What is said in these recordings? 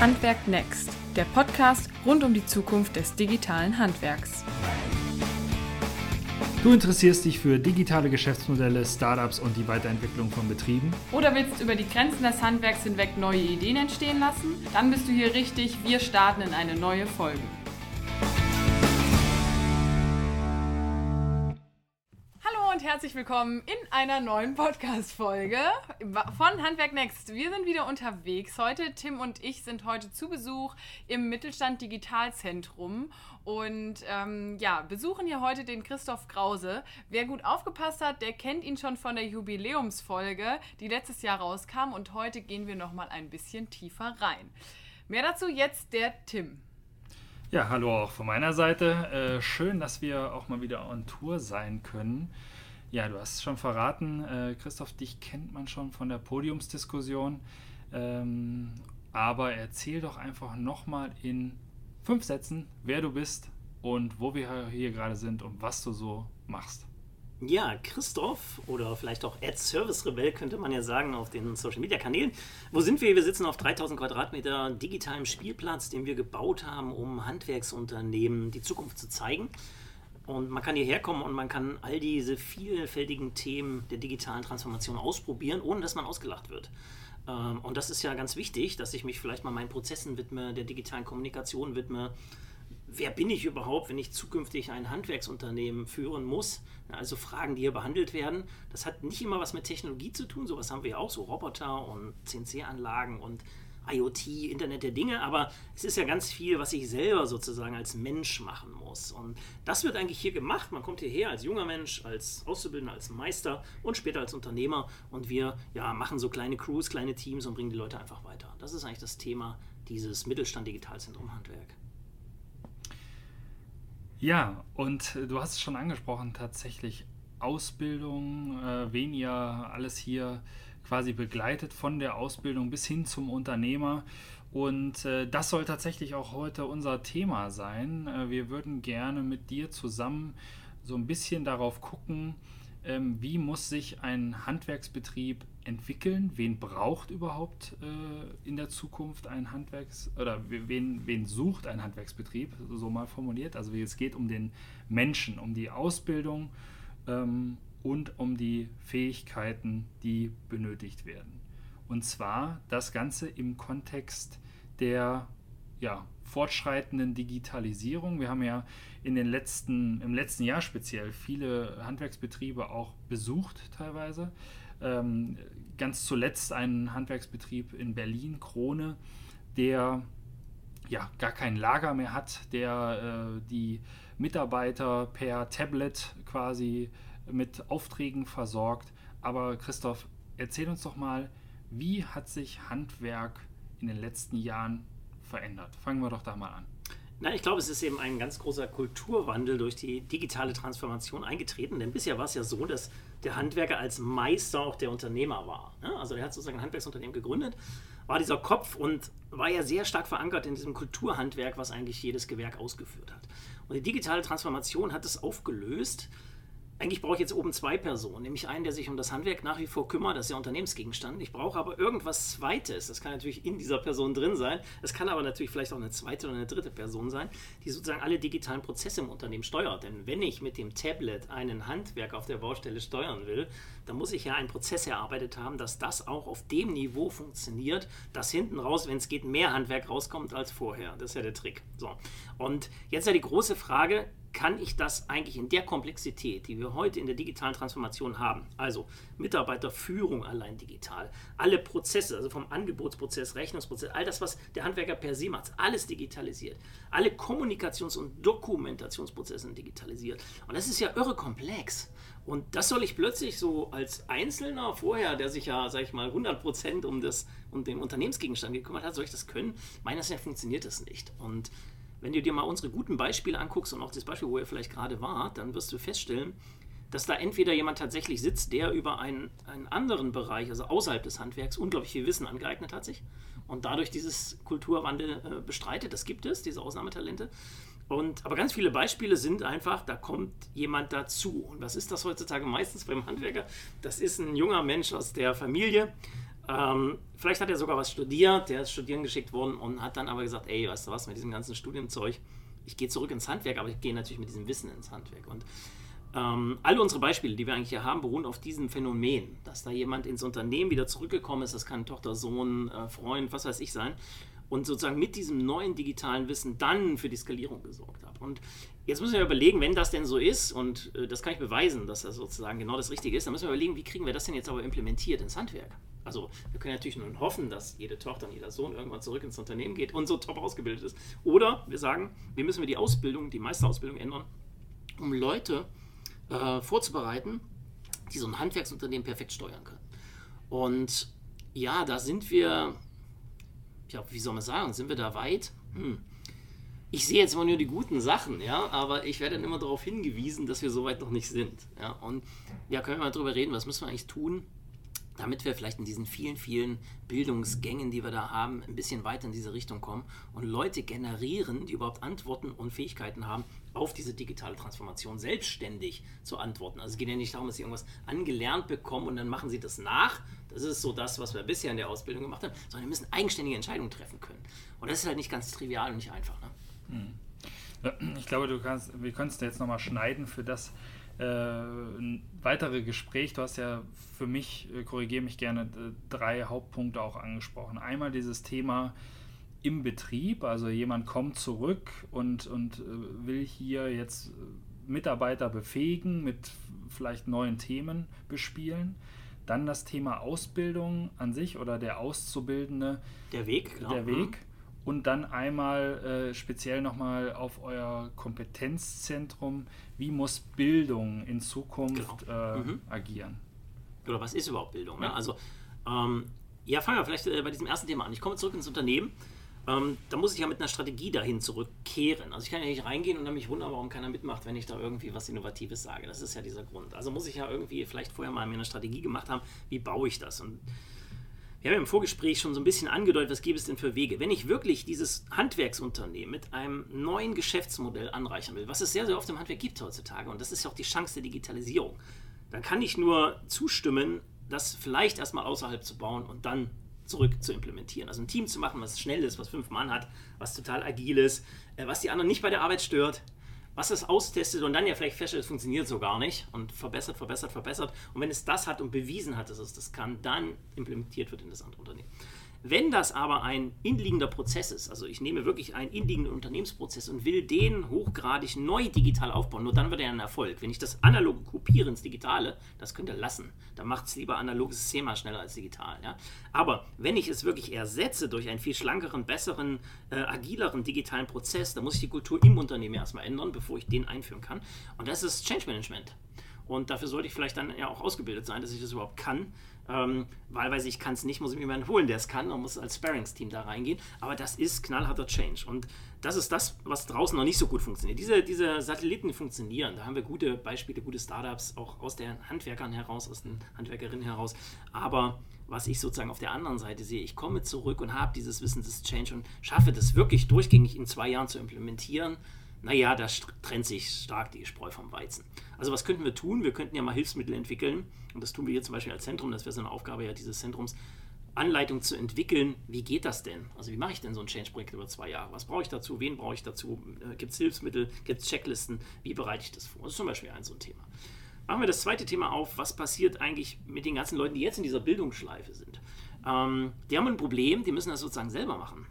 Handwerk Next, der Podcast rund um die Zukunft des digitalen Handwerks. Du interessierst dich für digitale Geschäftsmodelle, Startups und die Weiterentwicklung von Betrieben? Oder willst über die Grenzen des Handwerks hinweg neue Ideen entstehen lassen? Dann bist du hier richtig. Wir starten in eine neue Folge. Herzlich willkommen in einer neuen Podcast-Folge von Handwerk Next. Wir sind wieder unterwegs heute. Tim und ich sind heute zu Besuch im Mittelstand Digitalzentrum und ähm, ja, besuchen hier heute den Christoph Krause. Wer gut aufgepasst hat, der kennt ihn schon von der Jubiläumsfolge, die letztes Jahr rauskam und heute gehen wir nochmal ein bisschen tiefer rein. Mehr dazu jetzt der Tim. Ja, hallo auch von meiner Seite. Äh, schön, dass wir auch mal wieder on Tour sein können. Ja, du hast es schon verraten, äh, Christoph, dich kennt man schon von der Podiumsdiskussion. Ähm, aber erzähl doch einfach nochmal in fünf Sätzen, wer du bist und wo wir hier gerade sind und was du so machst. Ja, Christoph oder vielleicht auch Ad Service Rebell könnte man ja sagen auf den Social Media Kanälen. Wo sind wir? Wir sitzen auf 3000 Quadratmeter digitalem Spielplatz, den wir gebaut haben, um Handwerksunternehmen die Zukunft zu zeigen. Und man kann hierher kommen und man kann all diese vielfältigen Themen der digitalen Transformation ausprobieren, ohne dass man ausgelacht wird. Ähm, und das ist ja ganz wichtig, dass ich mich vielleicht mal meinen Prozessen widme, der digitalen Kommunikation widme. Wer bin ich überhaupt, wenn ich zukünftig ein Handwerksunternehmen führen muss? Also Fragen, die hier behandelt werden. Das hat nicht immer was mit Technologie zu tun. Sowas haben wir ja auch, so Roboter und CNC-Anlagen und IoT, Internet der Dinge, aber es ist ja ganz viel, was ich selber sozusagen als Mensch machen muss. Und das wird eigentlich hier gemacht. Man kommt hierher als junger Mensch, als Auszubildender, als Meister und später als Unternehmer und wir ja, machen so kleine Crews, kleine Teams und bringen die Leute einfach weiter. Das ist eigentlich das Thema dieses Mittelstand Digitalzentrum Handwerk. Ja, und du hast es schon angesprochen, tatsächlich Ausbildung, äh, wen ihr alles hier quasi begleitet von der Ausbildung bis hin zum Unternehmer. Und äh, das soll tatsächlich auch heute unser Thema sein. Äh, wir würden gerne mit dir zusammen so ein bisschen darauf gucken, ähm, wie muss sich ein Handwerksbetrieb entwickeln? Wen braucht überhaupt äh, in der Zukunft ein Handwerks- oder wen, wen sucht ein Handwerksbetrieb, so mal formuliert? Also es geht um den Menschen, um die Ausbildung ähm, und um die Fähigkeiten, die benötigt werden. Und zwar das Ganze im Kontext der ja, fortschreitenden Digitalisierung. Wir haben ja in den letzten, im letzten Jahr speziell viele Handwerksbetriebe auch besucht teilweise. Ähm, ganz zuletzt einen Handwerksbetrieb in Berlin, Krone, der ja gar kein Lager mehr hat, der äh, die Mitarbeiter per Tablet quasi mit Aufträgen versorgt. Aber Christoph, erzähl uns doch mal, wie hat sich Handwerk in den letzten Jahren verändert? Fangen wir doch da mal an. Na, ich glaube, es ist eben ein ganz großer Kulturwandel durch die digitale Transformation eingetreten. Denn bisher war es ja so, dass der Handwerker als Meister auch der Unternehmer war. Ne? Also er hat sozusagen ein Handwerksunternehmen gegründet, war dieser Kopf und war ja sehr stark verankert in diesem Kulturhandwerk, was eigentlich jedes Gewerk ausgeführt hat. Und die digitale Transformation hat es aufgelöst eigentlich brauche ich jetzt oben zwei Personen, nämlich einen, der sich um das Handwerk nach wie vor kümmert, das ist ja Unternehmensgegenstand. Ich brauche aber irgendwas Zweites, das kann natürlich in dieser Person drin sein, es kann aber natürlich vielleicht auch eine zweite oder eine dritte Person sein, die sozusagen alle digitalen Prozesse im Unternehmen steuert. Denn wenn ich mit dem Tablet einen Handwerk auf der Baustelle steuern will, dann muss ich ja einen Prozess erarbeitet haben, dass das auch auf dem Niveau funktioniert, dass hinten raus, wenn es geht, mehr Handwerk rauskommt als vorher. Das ist ja der Trick. So. Und jetzt ja die große Frage, kann ich das eigentlich in der Komplexität, die wir heute in der digitalen Transformation haben, also Mitarbeiterführung allein digital, alle Prozesse, also vom Angebotsprozess, Rechnungsprozess, all das, was der Handwerker per se macht, alles digitalisiert, alle Kommunikations- und Dokumentationsprozesse digitalisiert. Und das ist ja irre komplex. Und das soll ich plötzlich so als Einzelner vorher, der sich ja, sag ich mal, 100% um, das, um den Unternehmensgegenstand gekümmert hat, soll ich das können? Meines Erachtens funktioniert das nicht. Und wenn du dir mal unsere guten Beispiele anguckst und auch das Beispiel, wo ihr vielleicht gerade wart, dann wirst du feststellen, dass da entweder jemand tatsächlich sitzt, der über einen, einen anderen Bereich, also außerhalb des Handwerks, unglaublich viel Wissen angeeignet hat sich und dadurch dieses Kulturwandel äh, bestreitet. Das gibt es, diese Ausnahmetalente. Und, aber ganz viele Beispiele sind einfach, da kommt jemand dazu. Und was ist das heutzutage meistens beim Handwerker? Das ist ein junger Mensch aus der Familie, Ähm, vielleicht hat er sogar was studiert, der ist studieren geschickt worden und hat dann aber gesagt, ey, weißt du was, mit diesem ganzen Studienzeug, ich gehe zurück ins Handwerk, aber ich gehe natürlich mit diesem Wissen ins Handwerk. Und ähm, alle unsere Beispiele, die wir eigentlich hier haben, beruhen auf diesem Phänomen, dass da jemand ins Unternehmen wieder zurückgekommen ist, das kann Tochter, Sohn, äh, Freund, was weiß ich sein, und sozusagen mit diesem neuen digitalen Wissen dann für die Skalierung gesorgt hat. Und jetzt müssen wir überlegen, wenn das denn so ist, und äh, das kann ich beweisen, dass das sozusagen genau das Richtige ist, dann müssen wir überlegen, wie kriegen wir das denn jetzt aber implementiert ins Handwerk? Also wir können natürlich nur hoffen, dass jede Tochter und jeder Sohn irgendwann zurück ins Unternehmen geht und so top ausgebildet ist. Oder wir sagen, wir müssen die Ausbildung, die Meisterausbildung ändern, um Leute äh, vorzubereiten, die so ein Handwerksunternehmen perfekt steuern können. Und ja, da sind wir, ja, wie soll man sagen, sind wir da weit? Hm. Ich sehe jetzt immer nur die guten Sachen, ja, aber ich werde dann immer darauf hingewiesen, dass wir so weit noch nicht sind. Ja, und ja, können wir mal drüber reden, was müssen wir eigentlich tun, damit wir vielleicht in diesen vielen, vielen Bildungsgängen, die wir da haben, ein bisschen weiter in diese Richtung kommen und Leute generieren, die überhaupt Antworten und Fähigkeiten haben, auf diese digitale Transformation selbstständig zu antworten. Also es geht ja nicht darum, dass sie irgendwas angelernt bekommen und dann machen sie das nach. Das ist so das, was wir bisher in der Ausbildung gemacht haben, sondern wir müssen eigenständige Entscheidungen treffen können. Und das ist halt nicht ganz trivial und nicht einfach. Ne? Hm. Ich glaube, du kannst, wir können es jetzt nochmal schneiden für das, äh, weitere Gespräch. Du hast ja für mich, äh, korrigiere mich gerne, drei Hauptpunkte auch angesprochen. Einmal dieses Thema im Betrieb, also jemand kommt zurück und, und äh, will hier jetzt Mitarbeiter befähigen, mit vielleicht neuen Themen bespielen. Dann das Thema Ausbildung an sich oder der Auszubildende. Der Weg, genau. Der Weg. Und dann einmal äh, speziell nochmal auf euer Kompetenzzentrum, wie muss Bildung in Zukunft genau. äh, mhm. agieren? Oder was ist überhaupt Bildung? Ne? Also, ähm, ja, fangen wir vielleicht äh, bei diesem ersten Thema an. Ich komme zurück ins Unternehmen. Ähm, da muss ich ja mit einer Strategie dahin zurückkehren. Also ich kann ja nicht reingehen und dann mich wundern, warum keiner mitmacht, wenn ich da irgendwie was Innovatives sage. Das ist ja dieser Grund. Also muss ich ja irgendwie vielleicht vorher mal mir eine Strategie gemacht haben, wie baue ich das? Und wir haben im Vorgespräch schon so ein bisschen angedeutet, was gäbe es denn für Wege. Wenn ich wirklich dieses Handwerksunternehmen mit einem neuen Geschäftsmodell anreichern will, was es sehr, sehr oft im Handwerk gibt heutzutage, und das ist ja auch die Chance der Digitalisierung, dann kann ich nur zustimmen, das vielleicht erstmal außerhalb zu bauen und dann zurück zu implementieren. Also ein Team zu machen, was schnell ist, was fünf Mann hat, was total agil ist, äh, was die anderen nicht bei der Arbeit stört, was es austestet und dann ja vielleicht feststellt, es funktioniert so gar nicht und verbessert, verbessert, verbessert. Und wenn es das hat und bewiesen hat, dass es das kann, dann implementiert wird in das andere Unternehmen. Wenn das aber ein inliegender Prozess ist, also ich nehme wirklich einen inliegenden Unternehmensprozess und will den hochgradig neu digital aufbauen, nur dann wird er ein Erfolg. Wenn ich das analoge kopiere ins Digitale, das könnt ihr lassen. Dann macht es lieber analoges Thema schneller als digital. Ja? Aber wenn ich es wirklich ersetze durch einen viel schlankeren, besseren, äh, agileren digitalen Prozess, dann muss ich die Kultur im Unternehmen erstmal ändern, bevor ich den einführen kann. Und das ist Change Management. Und dafür sollte ich vielleicht dann ja auch ausgebildet sein, dass ich das überhaupt kann. Ähm, wahlweise ich kann es nicht, muss ich mir jemanden holen, der es kann und muss als Sparringsteam da reingehen. Aber das ist knallharter Change. Und das ist das, was draußen noch nicht so gut funktioniert. Diese, diese Satelliten funktionieren. Da haben wir gute Beispiele, gute Startups, auch aus den Handwerkern heraus, aus den Handwerkerinnen heraus. Aber was ich sozusagen auf der anderen Seite sehe, ich komme zurück und habe dieses Wissen des Change und schaffe das wirklich durchgängig in zwei Jahren zu implementieren naja, da trennt sich stark die Spreu vom Weizen. Also was könnten wir tun? Wir könnten ja mal Hilfsmittel entwickeln. Und das tun wir hier zum Beispiel als Zentrum. Das wäre so eine Aufgabe ja dieses Zentrums. Anleitung zu entwickeln, wie geht das denn? Also wie mache ich denn so ein Change-Projekt über zwei Jahre? Was brauche ich dazu? Wen brauche ich dazu? Äh, gibt es Hilfsmittel? Gibt es Checklisten? Wie bereite ich das vor? Das ist zum Beispiel ein so ein Thema. Machen wir das zweite Thema auf. Was passiert eigentlich mit den ganzen Leuten, die jetzt in dieser Bildungsschleife sind? Ähm, die haben ein Problem, die müssen das sozusagen selber machen.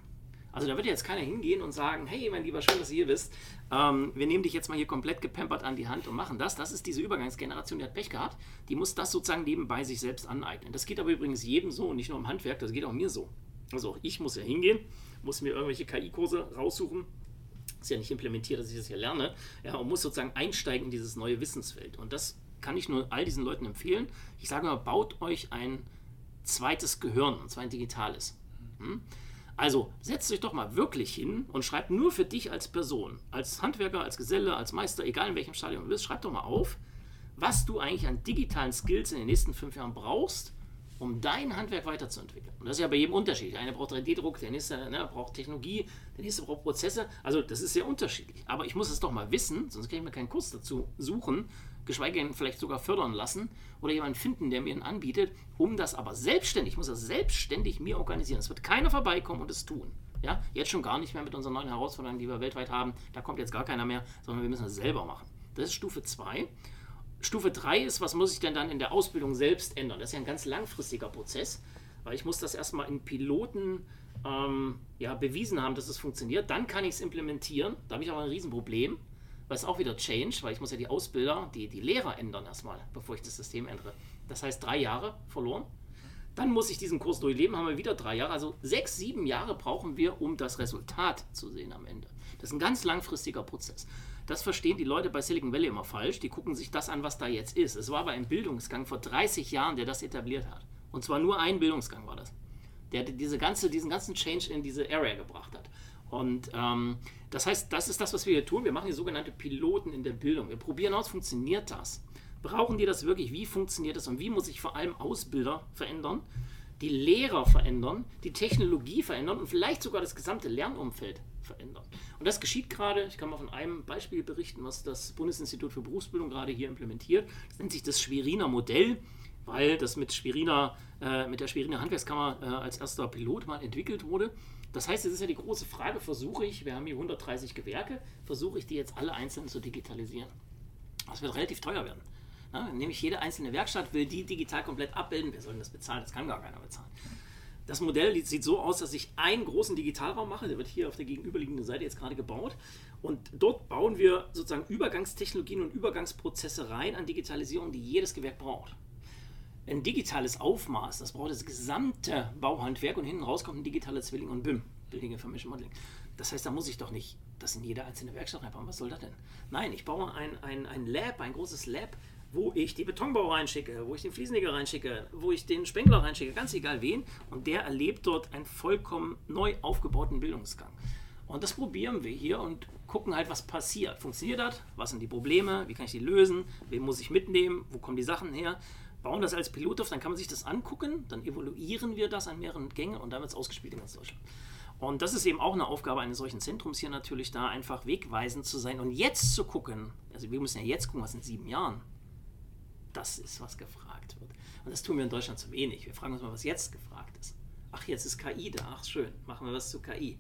Also da wird jetzt keiner hingehen und sagen, hey mein Lieber, schön, dass du hier bist. Ähm, wir nehmen dich jetzt mal hier komplett gepampert an die Hand und machen das. Das ist diese Übergangsgeneration, die hat Pech gehabt. Die muss das sozusagen nebenbei sich selbst aneignen. Das geht aber übrigens jedem so und nicht nur im Handwerk, das geht auch mir so. Also ich muss ja hingehen, muss mir irgendwelche KI-Kurse raussuchen. Ist ja nicht implementiert, dass ich das hier lerne. Ja, und muss sozusagen einsteigen in dieses neue Wissensfeld. Und das kann ich nur all diesen Leuten empfehlen. Ich sage mal, baut euch ein zweites Gehirn, und zwar ein digitales. Hm? Also setzt euch doch mal wirklich hin und schreibt nur für dich als Person, als Handwerker, als Geselle, als Meister, egal in welchem Stadium du bist, schreib doch mal auf, was du eigentlich an digitalen Skills in den nächsten fünf Jahren brauchst, um dein Handwerk weiterzuentwickeln. Und das ist ja bei jedem unterschiedlich. Der eine braucht 3D-Druck, der nächste ne, braucht Technologie, der nächste braucht Prozesse. Also das ist sehr unterschiedlich. Aber ich muss es doch mal wissen, sonst kann ich mir keinen Kurs dazu suchen, geschweige denn vielleicht sogar fördern lassen oder jemanden finden, der mir ihn anbietet, um das aber selbstständig, ich muss das selbstständig mir organisieren. Es wird keiner vorbeikommen und es tun. Ja, jetzt schon gar nicht mehr mit unseren neuen Herausforderungen, die wir weltweit haben. Da kommt jetzt gar keiner mehr, sondern wir müssen es selber machen. Das ist Stufe 2. Stufe 3 ist, was muss ich denn dann in der Ausbildung selbst ändern? Das ist ja ein ganz langfristiger Prozess, weil ich muss das erstmal in Piloten ähm, ja, bewiesen haben, dass es funktioniert. Dann kann ich es implementieren. Da habe ich aber ein Riesenproblem, weil es auch wieder Change, weil ich muss ja die Ausbilder, die, die Lehrer ändern erstmal, bevor ich das System ändere. Das heißt drei Jahre verloren. Dann muss ich diesen Kurs durchleben, haben wir wieder drei Jahre. Also sechs, sieben Jahre brauchen wir, um das Resultat zu sehen am Ende. Das ist ein ganz langfristiger Prozess. Das verstehen die Leute bei Silicon Valley immer falsch. Die gucken sich das an, was da jetzt ist. Es war aber ein Bildungsgang vor 30 Jahren, der das etabliert hat. Und zwar nur ein Bildungsgang war das. Der diese ganze, diesen ganzen Change in diese Area gebracht hat. Und ähm, das heißt, das ist das, was wir hier tun. Wir machen hier sogenannte Piloten in der Bildung. Wir probieren aus, funktioniert das? Brauchen die das wirklich? Wie funktioniert das? Und wie muss sich vor allem Ausbilder verändern? die Lehrer verändern, die Technologie verändern und vielleicht sogar das gesamte Lernumfeld verändern. Und das geschieht gerade, ich kann mal von einem Beispiel berichten, was das Bundesinstitut für Berufsbildung gerade hier implementiert. Das nennt sich das Schweriner Modell, weil das mit, Schweriner, äh, mit der Schweriner Handwerkskammer äh, als erster Pilot mal entwickelt wurde. Das heißt, es ist ja die große Frage, versuche ich, wir haben hier 130 Gewerke, versuche ich die jetzt alle einzeln zu digitalisieren. Das wird relativ teuer werden. Na, nämlich jede einzelne Werkstatt will die digital komplett abbilden. Wer soll denn das bezahlen? Das kann gar keiner bezahlen. Das Modell sieht so aus, dass ich einen großen Digitalraum mache. Der wird hier auf der gegenüberliegenden Seite jetzt gerade gebaut. Und dort bauen wir sozusagen Übergangstechnologien und Übergangsprozesse rein an Digitalisierung, die jedes Gewerk braucht. Ein digitales Aufmaß, das braucht das gesamte Bauhandwerk und hinten raus kommt ein digitaler Zwilling und BIM, Building Information Modeling. Das heißt, da muss ich doch nicht das in jede einzelne Werkstatt reinbauen. Was soll das denn? Nein, ich baue ein, ein, ein Lab, ein großes Lab, wo ich die Betonbau reinschicke, wo ich den Fliesenleger reinschicke, wo ich den Spengler reinschicke, ganz egal wen. Und der erlebt dort einen vollkommen neu aufgebauten Bildungsgang. Und das probieren wir hier und gucken halt, was passiert. Funktioniert das? Was sind die Probleme? Wie kann ich die lösen? Wen muss ich mitnehmen? Wo kommen die Sachen her? Bauen das als Pilot auf, dann kann man sich das angucken, dann evaluieren wir das an mehreren Gängen und dann wird es ausgespielt in ganz Deutschland. Und das ist eben auch eine Aufgabe eines solchen Zentrums hier natürlich, da einfach wegweisend zu sein und jetzt zu gucken, also wir müssen ja jetzt gucken, was in sieben Jahren das ist, was gefragt wird. Und das tun wir in Deutschland zu wenig. Wir fragen uns mal, was jetzt gefragt ist. Ach, jetzt ist KI da. Ach, schön. Machen wir was zu KI.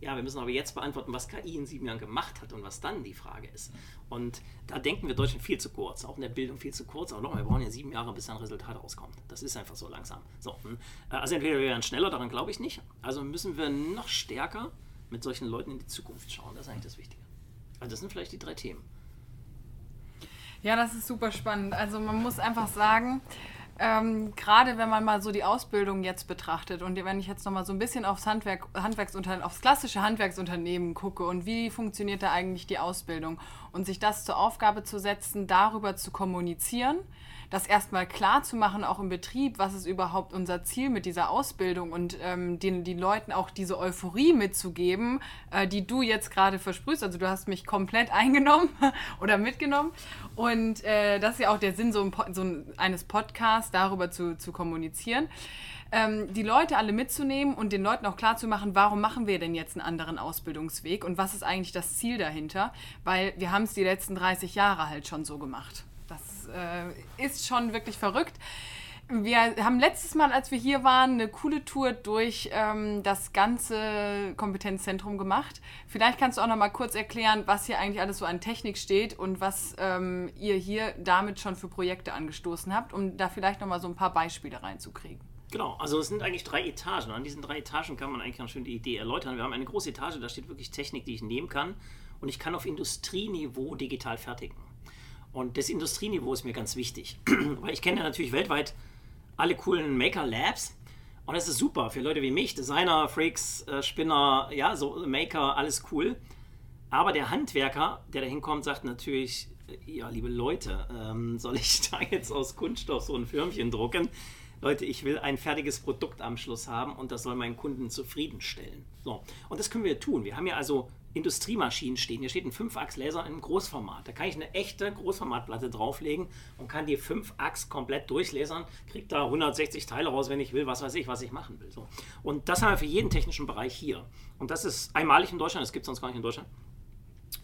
Ja, wir müssen aber jetzt beantworten, was KI in sieben Jahren gemacht hat und was dann die Frage ist. Und da denken wir Deutschland viel zu kurz, auch in der Bildung viel zu kurz. Aber nochmal, wir brauchen ja sieben Jahre, bis ein Resultat rauskommt. Das ist einfach so langsam. So, hm. äh, also entweder wir werden schneller, daran glaube ich nicht. Also müssen wir noch stärker mit solchen Leuten in die Zukunft schauen. Das ist eigentlich das Wichtige. Also das sind vielleicht die drei Themen. Ja, das ist super spannend. Also man muss einfach sagen, ähm, gerade wenn man mal so die Ausbildung jetzt betrachtet und wenn ich jetzt nochmal so ein bisschen aufs Handwerk, Handwerksunternehmen, aufs klassische Handwerksunternehmen gucke und wie funktioniert da eigentlich die Ausbildung und sich das zur Aufgabe zu setzen, darüber zu kommunizieren, das erstmal klar zu machen, auch im Betrieb, was ist überhaupt unser Ziel mit dieser Ausbildung und ähm, den, den Leuten auch diese Euphorie mitzugeben, äh, die du jetzt gerade versprühst. Also du hast mich komplett eingenommen oder mitgenommen. Und äh, das ist ja auch der Sinn so, ein, so eines Podcasts, darüber zu, zu kommunizieren. Ähm, die Leute alle mitzunehmen und den Leuten auch klar zu machen, warum machen wir denn jetzt einen anderen Ausbildungsweg und was ist eigentlich das Ziel dahinter? Weil wir haben es die letzten 30 Jahre halt schon so gemacht äh, ist schon wirklich verrückt. Wir haben letztes Mal, als wir hier waren, eine coole Tour durch ähm, das ganze Kompetenzzentrum gemacht. Vielleicht kannst du auch noch mal kurz erklären, was hier eigentlich alles so an Technik steht und was ähm, ihr hier damit schon für Projekte angestoßen habt, um da vielleicht noch mal so ein paar Beispiele reinzukriegen. Genau, also es sind eigentlich drei Etagen. An diesen drei Etagen kann man eigentlich ganz schön die Idee erläutern. Wir haben eine große Etage, da steht wirklich Technik, die ich nehmen kann. Und ich kann auf Industrieniveau digital fertigen. Und das Industrieniveau ist mir ganz wichtig, weil ich kenne natürlich weltweit alle coolen Maker Labs. Und das ist super für Leute wie mich, Designer, Freaks, äh, Spinner, ja, so Maker, alles cool. Aber der Handwerker, der da hinkommt, sagt natürlich, äh, ja, liebe Leute, ähm, soll ich da jetzt aus Kunststoff so ein Firmchen drucken? Leute, ich will ein fertiges Produkt am Schluss haben und das soll meinen Kunden zufriedenstellen. So, und das können wir tun. Wir haben ja also Industriemaschinen stehen. Hier steht ein 5-Achs-Laser in Großformat. Da kann ich eine echte Großformatplatte drauflegen und kann die 5-Achs komplett durchlasern, kriege da 160 Teile raus, wenn ich will, was weiß ich, was ich machen will. So. Und das haben wir für jeden technischen Bereich hier. Und das ist einmalig in Deutschland, das gibt es sonst gar nicht in Deutschland.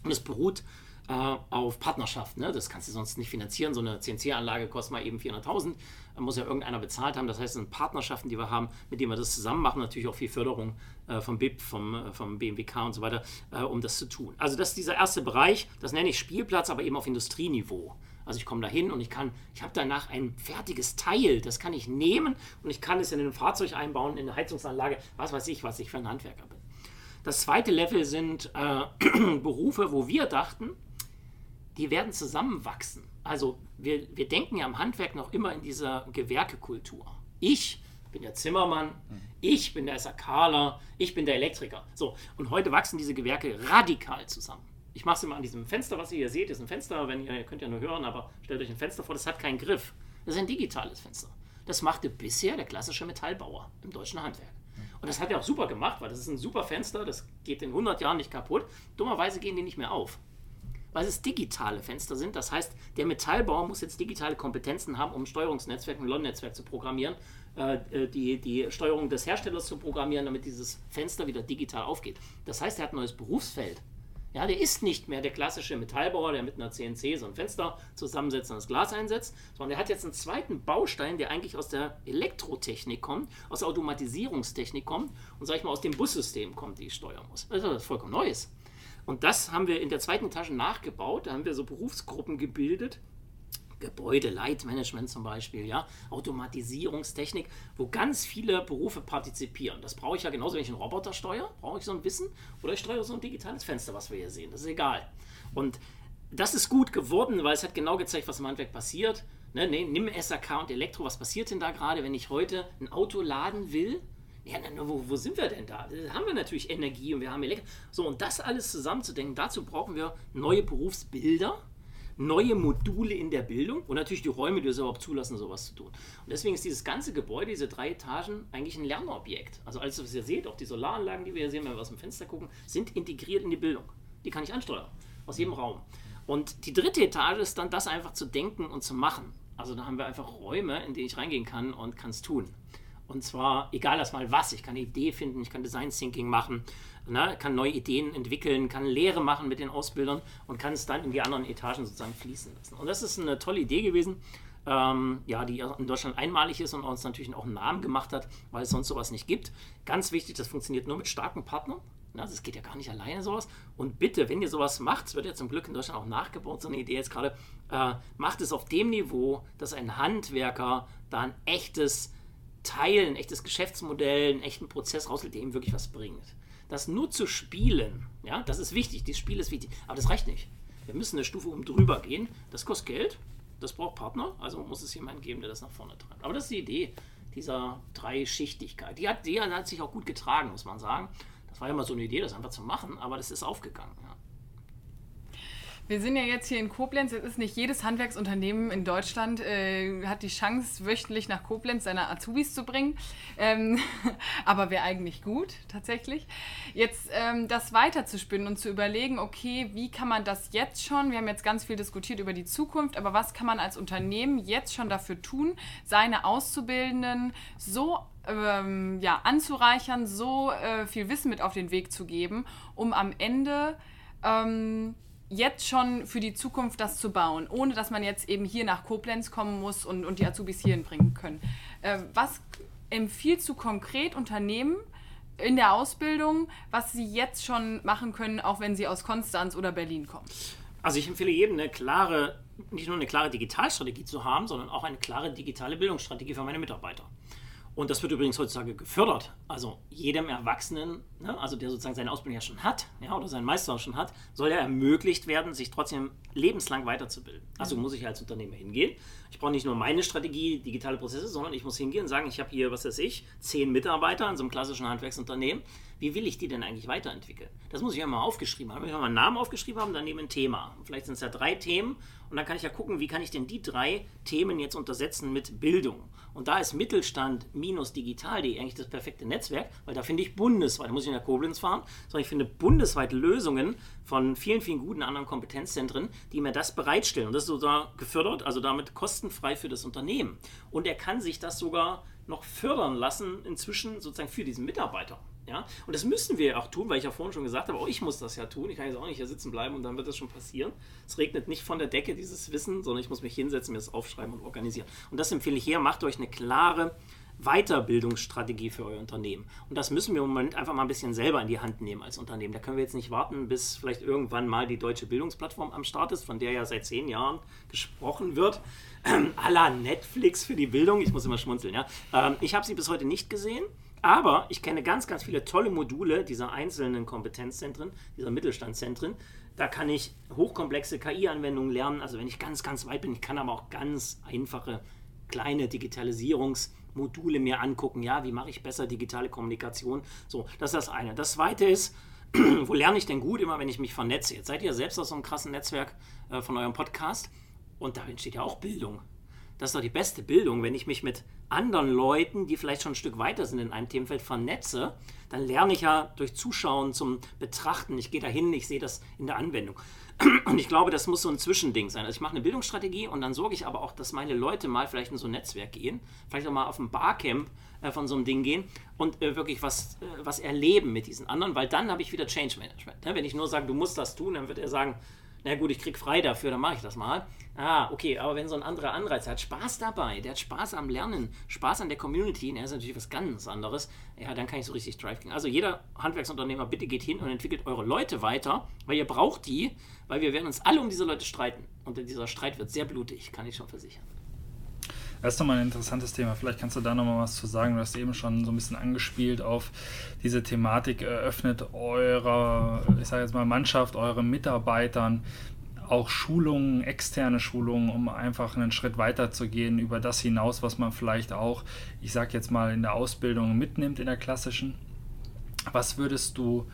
Und es beruht auf Partnerschaft. Ne? Das kannst du sonst nicht finanzieren. So eine CNC-Anlage kostet mal eben 400.000. Da muss ja irgendeiner bezahlt haben. Das heißt, es sind Partnerschaften, die wir haben, mit denen wir das zusammen machen. Natürlich auch viel Förderung äh, vom BIP, vom, äh, vom BMWK und so weiter, äh, um das zu tun. Also das ist dieser erste Bereich. Das nenne ich Spielplatz, aber eben auf Industrieniveau. Also ich komme da hin und ich kann, ich habe danach ein fertiges Teil, das kann ich nehmen und ich kann es in ein Fahrzeug einbauen, in eine Heizungsanlage, was weiß ich, was ich für ein Handwerker bin. Das zweite Level sind äh, Berufe, wo wir dachten, die werden zusammenwachsen. Also wir, wir denken ja am Handwerk noch immer in dieser Gewerkekultur. Ich bin der Zimmermann, ich bin der SAKler, ich bin der Elektriker. So, und heute wachsen diese Gewerke radikal zusammen. Ich mache es immer an diesem Fenster, was ihr hier seht, ist ein Fenster, wenn ihr, ihr könnt ja nur hören, aber stellt euch ein Fenster vor, das hat keinen Griff. Das ist ein digitales Fenster. Das machte bisher der klassische Metallbauer im deutschen Handwerk. Und das hat er auch super gemacht, weil das ist ein super Fenster, das geht in 100 Jahren nicht kaputt. Dummerweise gehen die nicht mehr auf weil es digitale Fenster sind. Das heißt, der Metallbauer muss jetzt digitale Kompetenzen haben, um ein Steuerungsnetzwerk, ein LON-Netzwerk zu programmieren, äh, äh, die, die Steuerung des Herstellers zu programmieren, damit dieses Fenster wieder digital aufgeht. Das heißt, er hat ein neues Berufsfeld. Ja, der ist nicht mehr der klassische Metallbauer, der mit einer CNC so ein Fenster zusammensetzt und das Glas einsetzt, sondern er hat jetzt einen zweiten Baustein, der eigentlich aus der Elektrotechnik kommt, aus der Automatisierungstechnik kommt und, sag ich mal, aus dem Bussystem kommt, die ich steuern muss. Das ist vollkommen Neues. Und das haben wir in der zweiten Etage nachgebaut. Da haben wir so Berufsgruppen gebildet. Gebäude, Leitmanagement zum Beispiel, ja, Automatisierungstechnik, wo ganz viele Berufe partizipieren. Das brauche ich ja genauso, wenn ich einen Roboter steuere, brauche ich so ein Wissen oder ich steuere so ein digitales Fenster, was wir hier sehen. Das ist egal. Und das ist gut geworden, weil es hat genau gezeigt, was im Handwerk passiert. Ne, ne, nimm SAK und Elektro, was passiert denn da gerade, wenn ich heute ein Auto laden will? Ja, na, wo, wo, sind wir denn da? Da haben wir natürlich Energie und wir haben Elektro. So, und das alles zusammenzudenken, dazu brauchen wir neue Berufsbilder, neue Module in der Bildung und natürlich die Räume, die es überhaupt zulassen, sowas zu tun. Und deswegen ist dieses ganze Gebäude, diese drei Etagen, eigentlich ein Lernobjekt. Also alles, was ihr seht, auch die Solaranlagen, die wir hier sehen, wenn wir aus dem Fenster gucken, sind integriert in die Bildung. Die kann ich ansteuern, aus jedem Raum. Und die dritte Etage ist dann das einfach zu denken und zu machen. Also da haben wir einfach Räume, in die ich reingehen kann und kann es tun. Und zwar, egal erstmal was, ich kann eine Idee finden, ich kann Design Thinking machen, ne, kann neue Ideen entwickeln, kann Lehre machen mit den Ausbildern und kann es dann in die anderen Etagen sozusagen fließen lassen. Und das ist eine tolle Idee gewesen, ähm, ja, die in Deutschland einmalig ist und uns natürlich auch einen Namen gemacht hat, weil es sonst sowas nicht gibt. Ganz wichtig, das funktioniert nur mit starken Partnern. Ne, also es geht ja gar nicht alleine sowas. Und bitte, wenn ihr sowas macht, es wird ja zum Glück in Deutschland auch nachgebaut, so eine Idee jetzt gerade, äh, macht es auf dem Niveau, dass ein Handwerker da ein echtes Teil, ein echtes Geschäftsmodell, einen echten Prozess rauslässt, der ihm wirklich was bringt. Das nur zu spielen, ja, das ist wichtig, dieses Spiel ist wichtig, aber das reicht nicht. Wir müssen eine Stufe um drüber gehen. Das kostet Geld, das braucht Partner, also muss es jemanden geben, der das nach vorne treibt. Aber das ist die Idee dieser Dreischichtigkeit. Die hat, die hat sich auch gut getragen, muss man sagen. Das war ja mal so eine Idee, das einfach zu machen, aber das ist aufgegangen. Ja. Wir sind ja jetzt hier in Koblenz. Es ist nicht jedes Handwerksunternehmen in Deutschland äh, hat die Chance, wöchentlich nach Koblenz seine Azubis zu bringen. Ähm, aber wäre eigentlich gut, tatsächlich. Jetzt ähm, das weiterzuspinnen und zu überlegen, okay, wie kann man das jetzt schon? Wir haben jetzt ganz viel diskutiert über die Zukunft, aber was kann man als Unternehmen jetzt schon dafür tun, seine Auszubildenden so ähm, ja, anzureichern, so äh, viel Wissen mit auf den Weg zu geben, um am Ende ähm, jetzt schon für die Zukunft das zu bauen, ohne dass man jetzt eben hier nach Koblenz kommen muss und, und die Azubis hierhin bringen können. Äh, was empfiehlst du konkret Unternehmen in der Ausbildung, was sie jetzt schon machen können, auch wenn sie aus Konstanz oder Berlin kommen? Also ich empfehle jedem eine klare, nicht nur eine klare Digitalstrategie zu haben, sondern auch eine klare digitale Bildungsstrategie für meine Mitarbeiter. Und das wird übrigens heutzutage gefördert. Also jedem Erwachsenen, ne, also der sozusagen seine Ausbildung ja schon hat, ja, oder seinen Meister schon hat, soll ja ermöglicht werden, sich trotzdem lebenslang weiterzubilden. Also muss ich als Unternehmer hingehen. Ich brauche nicht nur meine Strategie, digitale Prozesse, sondern ich muss hingehen und sagen, ich habe hier, was weiß ich, zehn Mitarbeiter in so einem klassischen Handwerksunternehmen. Wie will ich die denn eigentlich weiterentwickeln? Das muss ich ja mal aufgeschrieben haben. Ich mal einen Namen aufgeschrieben haben, daneben ein Thema. Vielleicht sind es ja drei Themen Und dann kann ich ja gucken, wie kann ich denn die drei Themen jetzt untersetzen mit Bildung. Und da ist Mittelstand minus digital.de eigentlich das perfekte Netzwerk, weil da finde ich bundesweit, da muss ich in der Koblenz fahren, sondern ich finde bundesweit Lösungen von vielen, vielen guten anderen Kompetenzzentren, die mir das bereitstellen. Und das ist sogar gefördert, also damit kostenfrei für das Unternehmen. Und er kann sich das sogar noch fördern lassen, inzwischen sozusagen für diesen Mitarbeiter. Ja? Und das müssen wir auch tun, weil ich ja vorhin schon gesagt habe, auch ich muss das ja tun. Ich kann jetzt auch nicht hier sitzen bleiben und dann wird das schon passieren. Es regnet nicht von der Decke, dieses Wissen, sondern ich muss mich hinsetzen, mir das aufschreiben und organisieren. Und das empfehle ich hier, macht euch eine klare Weiterbildungsstrategie für euer Unternehmen. Und das müssen wir im Moment einfach mal ein bisschen selber in die Hand nehmen als Unternehmen. Da können wir jetzt nicht warten, bis vielleicht irgendwann mal die deutsche Bildungsplattform am Start ist, von der ja seit zehn Jahren gesprochen wird. Ähm, à la Netflix für die Bildung. Ich muss immer schmunzeln, ja. Ähm, ich habe sie bis heute nicht gesehen. Aber ich kenne ganz, ganz viele tolle Module dieser einzelnen Kompetenzzentren, dieser Mittelstandszentren. Da kann ich hochkomplexe KI-Anwendungen lernen. Also wenn ich ganz, ganz weit bin, ich kann aber auch ganz einfache kleine Digitalisierungsmodule mir angucken. Ja, wie mache ich besser digitale Kommunikation? So, das ist das eine. Das zweite ist, wo lerne ich denn gut? Immer wenn ich mich vernetze. Jetzt seid ihr selbst aus so einem krassen Netzwerk äh, von eurem Podcast und da entsteht ja auch Bildung. Das ist doch die beste Bildung, wenn ich mich mit anderen Leuten, die vielleicht schon ein Stück weiter sind in einem Themenfeld, vernetze. Dann lerne ich ja durch Zuschauen zum Betrachten. Ich gehe dahin, ich sehe das in der Anwendung. Und ich glaube, das muss so ein Zwischending sein. Also ich mache eine Bildungsstrategie und dann sorge ich aber auch, dass meine Leute mal vielleicht in so ein Netzwerk gehen, vielleicht auch mal auf ein Barcamp äh, von so einem Ding gehen und äh, wirklich was, äh, was erleben mit diesen anderen, weil dann habe ich wieder Change Management. Ne? Wenn ich nur sage, du musst das tun, dann wird er sagen, na gut, ich krieg frei dafür, dann mache ich das mal. Ah, okay, aber wenn so ein anderer Anreiz hat, Spaß dabei, der hat Spaß am Lernen, Spaß an der Community, der ist natürlich was ganz anderes, ja, dann kann ich so richtig Drive kriegen. Also jeder Handwerksunternehmer, bitte geht hin und entwickelt eure Leute weiter, weil ihr braucht die, weil wir werden uns alle um diese Leute streiten. Und dieser Streit wird sehr blutig, kann ich schon versichern. Das ist nochmal ein interessantes Thema. Vielleicht kannst du da nochmal was zu sagen. Du hast eben schon so ein bisschen angespielt auf diese Thematik. Eröffnet eurer, ich sage jetzt mal, Mannschaft, euren Mitarbeitern auch Schulungen, externe Schulungen, um einfach einen Schritt weiter zu gehen über das hinaus, was man vielleicht auch, ich sage jetzt mal, in der Ausbildung mitnimmt, in der klassischen. Was würdest du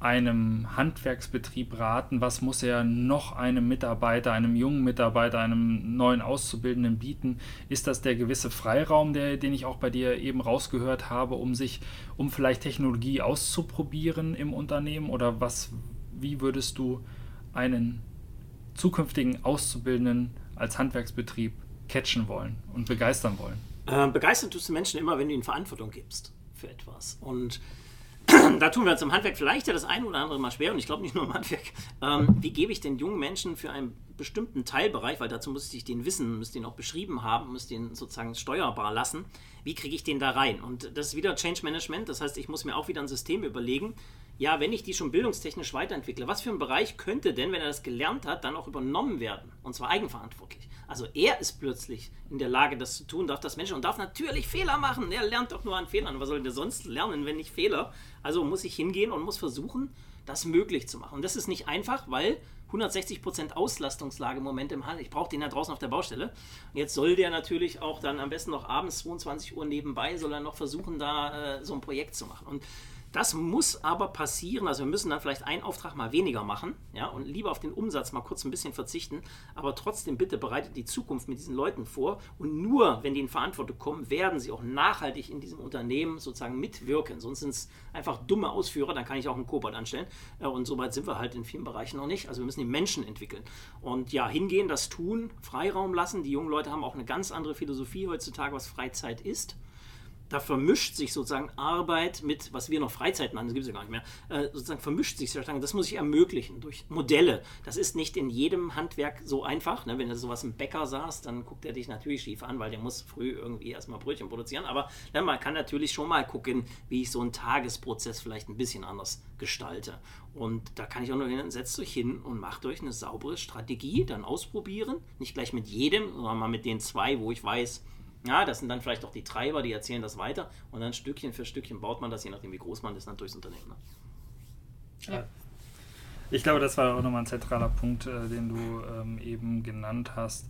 einem Handwerksbetrieb raten? Was muss er noch einem Mitarbeiter, einem jungen Mitarbeiter, einem neuen Auszubildenden bieten? Ist das der gewisse Freiraum, der, den ich auch bei dir eben rausgehört habe, um sich, um vielleicht Technologie auszuprobieren im Unternehmen? Oder was, wie würdest du einen zukünftigen Auszubildenden als Handwerksbetrieb catchen wollen und begeistern wollen? Äh, begeistern tust du Menschen immer, wenn du ihnen Verantwortung gibst für etwas. Und da tun wir uns im Handwerk vielleicht ja das eine oder andere mal schwer und ich glaube nicht nur im Handwerk. Ähm, wie gebe ich den jungen Menschen für einen bestimmten Teilbereich, weil dazu müsste ich den wissen, müsste den auch beschrieben haben, müsste den sozusagen steuerbar lassen, wie kriege ich den da rein? Und das ist wieder Change Management, das heißt, ich muss mir auch wieder ein System überlegen, ja, wenn ich die schon bildungstechnisch weiterentwickle, was für ein Bereich könnte denn, wenn er das gelernt hat, dann auch übernommen werden? Und zwar eigenverantwortlich. Also er ist plötzlich in der Lage, das zu tun, darf das Menschen und darf natürlich Fehler machen. Er lernt doch nur an Fehlern. Was soll der sonst lernen, wenn nicht Fehler? Also muss ich hingehen und muss versuchen, das möglich zu machen. Und das ist nicht einfach, weil 160% Auslastungslage im Moment im Handel. Ich brauche den ja draußen auf der Baustelle. Und jetzt soll der natürlich auch dann am besten noch abends 22 Uhr nebenbei, soll er noch versuchen, da äh, so ein Projekt zu machen. Und das muss aber passieren. Also wir müssen dann vielleicht einen Auftrag mal weniger machen ja, und lieber auf den Umsatz mal kurz ein bisschen verzichten. Aber trotzdem bitte bereitet die Zukunft mit diesen Leuten vor. Und nur wenn die in Verantwortung kommen, werden sie auch nachhaltig in diesem Unternehmen sozusagen mitwirken. Sonst sind es einfach dumme Ausführer. Dann kann ich auch einen Kobold anstellen. Und so weit sind wir halt in vielen Bereichen noch nicht. Also wir müssen die Menschen entwickeln. Und ja, hingehen, das tun, Freiraum lassen. Die jungen Leute haben auch eine ganz andere Philosophie heutzutage, was Freizeit ist da vermischt sich sozusagen Arbeit mit, was wir noch Freizeit nennen, das gibt es ja gar nicht mehr, äh, sozusagen vermischt sich sozusagen. Das muss ich ermöglichen durch Modelle. Das ist nicht in jedem Handwerk so einfach. Ne? Wenn du sowas im Bäcker saß, dann guckt er dich natürlich schief an, weil der muss früh irgendwie erstmal Brötchen produzieren. Aber ne, man kann natürlich schon mal gucken, wie ich so einen Tagesprozess vielleicht ein bisschen anders gestalte. Und da kann ich auch nur hin, setzt euch hin und macht euch eine saubere Strategie, dann ausprobieren. Nicht gleich mit jedem, sondern mal mit den zwei, wo ich weiß, ja, das sind dann vielleicht auch die Treiber, die erzählen das weiter und dann Stückchen für Stückchen baut man das, je nachdem wie groß man ist, dann durchs Unternehmen. Ne? Ja. Ich glaube, das war auch nochmal ein zentraler Punkt, äh, den du ähm, eben genannt hast.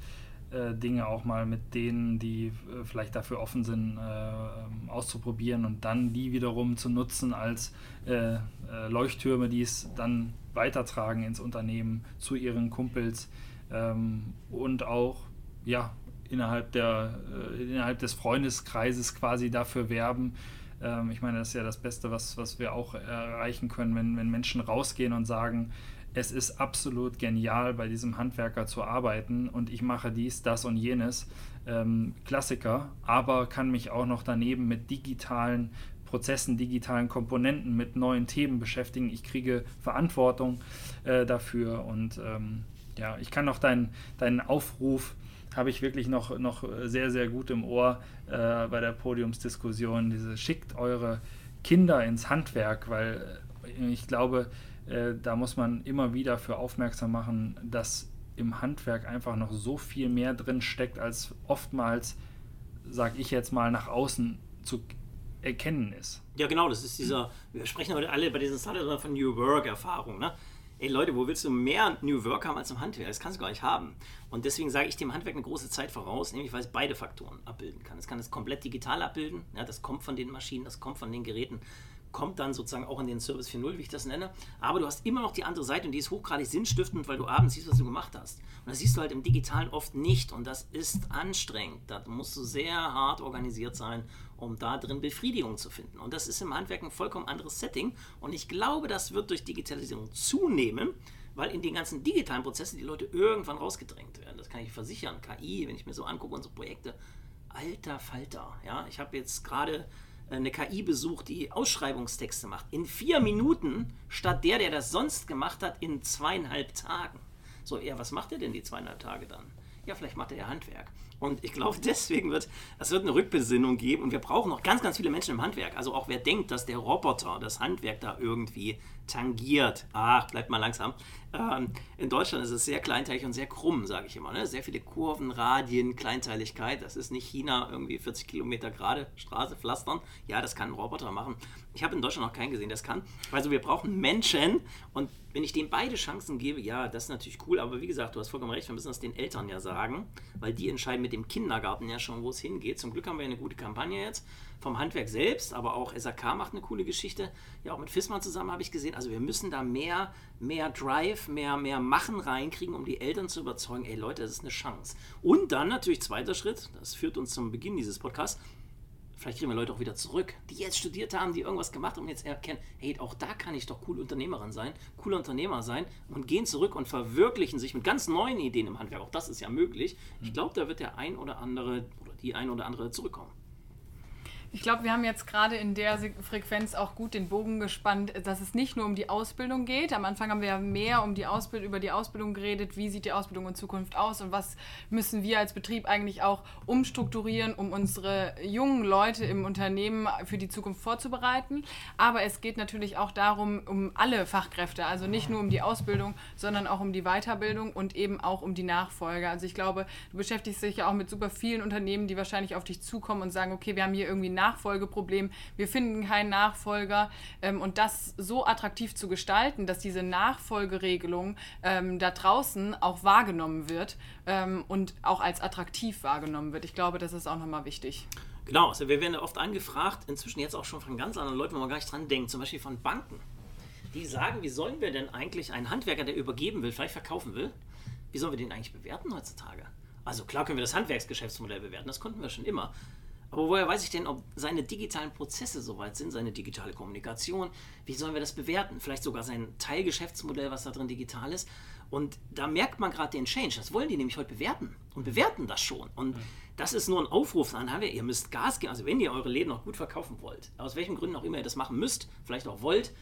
Äh, Dinge auch mal mit denen, die äh, vielleicht dafür offen sind, äh, ähm, auszuprobieren und dann die wiederum zu nutzen als Leuchttürme, die es dann weitertragen ins Unternehmen zu ihren Kumpels ähm, und auch ja, innerhalb, der, äh, innerhalb des Freundeskreises quasi dafür werben. Ähm, ich meine, das ist ja das Beste, was, was wir auch erreichen können, wenn, wenn Menschen rausgehen und sagen, es ist absolut genial, bei diesem Handwerker zu arbeiten und ich mache dies, das und jenes. Ähm, Klassiker, aber kann mich auch noch daneben mit digitalen Prozessen, digitalen Komponenten, mit neuen Themen beschäftigen. Ich kriege Verantwortung äh, dafür und ähm, ja, ich kann noch deinen dein Aufruf habe ich wirklich noch, noch sehr, sehr gut im Ohr äh, bei der Podiumsdiskussion. Diese schickt eure Kinder ins Handwerk, weil äh, ich glaube, äh, da muss man immer wieder für aufmerksam machen, dass im Handwerk einfach noch so viel mehr drin steckt, als oftmals, sage ich jetzt mal, nach außen zu erkennen ist. Ja, genau, das ist dieser, wir sprechen heute alle bei diesen Startups von New Work-Erfahrung. Ne? Ey Leute, wo willst du mehr New Work haben als im Handwerk? Das kannst du gar nicht haben. Und deswegen sage ich dem Handwerk eine große Zeit voraus, nämlich weil es beide Faktoren abbilden kann. Es kann es komplett digital abbilden, ja, das kommt von den Maschinen, das kommt von den Geräten kommt dann sozusagen auch in den Service 4.0, wie ich das nenne. Aber du hast immer noch die andere Seite und die ist hochgradig sinnstiftend, weil du abends siehst, was du gemacht hast. Und das siehst du halt im Digitalen oft nicht und das ist anstrengend. Da musst du sehr hart organisiert sein, um da drin Befriedigung zu finden. Und das ist im Handwerk ein vollkommen anderes Setting und ich glaube, das wird durch Digitalisierung zunehmen, weil in den ganzen digitalen Prozessen die Leute irgendwann rausgedrängt werden. Das kann ich versichern. KI, wenn ich mir so angucke, unsere Projekte, alter Falter. Ja, ich habe jetzt gerade eine KI besucht, die Ausschreibungstexte macht. In vier Minuten statt der, der das sonst gemacht hat, in zweieinhalb Tagen. So, ja, was macht er denn die zweieinhalb Tage dann? Ja, vielleicht macht er ja Handwerk. Und ich glaube, deswegen wird es wird eine Rückbesinnung geben und wir brauchen noch ganz, ganz viele Menschen im Handwerk. Also auch wer denkt, dass der Roboter das Handwerk da irgendwie tangiert. Ach, bleibt mal langsam. Ähm, in Deutschland ist es sehr kleinteilig und sehr krumm, sage ich immer. Ne? Sehr viele Kurven, Radien, Kleinteiligkeit. Das ist nicht China, irgendwie 40 Kilometer gerade Straße pflastern. Ja, das kann ein Roboter machen. Ich habe in Deutschland noch keinen gesehen, der das kann. Also wir brauchen Menschen und wenn ich denen beide Chancen gebe, ja, das ist natürlich cool. Aber wie gesagt, du hast vollkommen recht, wir müssen das den Eltern ja sagen, weil die entscheiden mit dem Kindergarten ja schon, wo es hingeht. Zum Glück haben wir eine gute Kampagne jetzt vom Handwerk selbst, aber auch SAK macht eine coole Geschichte. Ja, auch mit FISMA zusammen habe ich gesehen. Also wir müssen da mehr, mehr Drive, mehr, mehr Machen reinkriegen, um die Eltern zu überzeugen, ey Leute, das ist eine Chance. Und dann natürlich zweiter Schritt, das führt uns zum Beginn dieses Podcasts, vielleicht kriegen wir Leute auch wieder zurück, die jetzt studiert haben, die irgendwas gemacht haben und jetzt erkennen, hey, auch da kann ich doch coole Unternehmerin sein, cooler Unternehmer sein und gehen zurück und verwirklichen sich mit ganz neuen Ideen im Handwerk. Auch das ist ja möglich. Ich glaube, da wird der ein oder andere oder die ein oder andere zurückkommen. Ich glaube, wir haben jetzt gerade in der Frequenz auch gut den Bogen gespannt, dass es nicht nur um die Ausbildung geht. Am Anfang haben wir ja mehr um die über die Ausbildung geredet. Wie sieht die Ausbildung in Zukunft aus und was müssen wir als Betrieb eigentlich auch umstrukturieren, um unsere jungen Leute im Unternehmen für die Zukunft vorzubereiten. Aber es geht natürlich auch darum, um alle Fachkräfte, also nicht nur um die Ausbildung, sondern auch um die Weiterbildung und eben auch um die Nachfolge. Also ich glaube, du beschäftigst dich ja auch mit super vielen Unternehmen, die wahrscheinlich auf dich zukommen und sagen, okay, wir haben hier irgendwie Nachfolgeproblem, wir finden keinen Nachfolger ähm, und das so attraktiv zu gestalten, dass diese Nachfolgeregelung ähm, da draußen auch wahrgenommen wird ähm, und auch als attraktiv wahrgenommen wird. Ich glaube, das ist auch nochmal wichtig. Genau, also wir werden oft angefragt, inzwischen jetzt auch schon von ganz anderen Leuten, wo man gar nicht dran denkt, zum Beispiel von Banken. Die sagen, wie sollen wir denn eigentlich einen Handwerker, der übergeben will, vielleicht verkaufen will, wie sollen wir den eigentlich bewerten heutzutage? Also klar können wir das Handwerksgeschäftsmodell bewerten, das konnten wir schon immer. Aber woher weiß ich denn, ob seine digitalen Prozesse soweit sind, seine digitale Kommunikation? Wie sollen wir das bewerten? Vielleicht sogar sein Teilgeschäftsmodell, was da drin digital ist. Und da merkt man gerade den Change. Das wollen die nämlich heute bewerten und bewerten das schon. Und das ist nur ein Aufruf an Handwerk. Ihr müsst Gas geben. Also wenn ihr eure Läden noch gut verkaufen wollt, aus welchen Gründen auch immer ihr das machen müsst, vielleicht auch wollt,